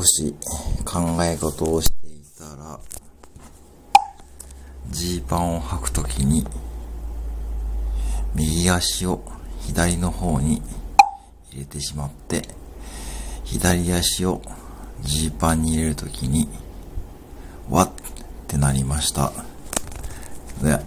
少し考え事をしていたら、ジーパンを履くときに、右足を左の方に入れてしまって、左足をジーパンに入れるときに、わってなりました。で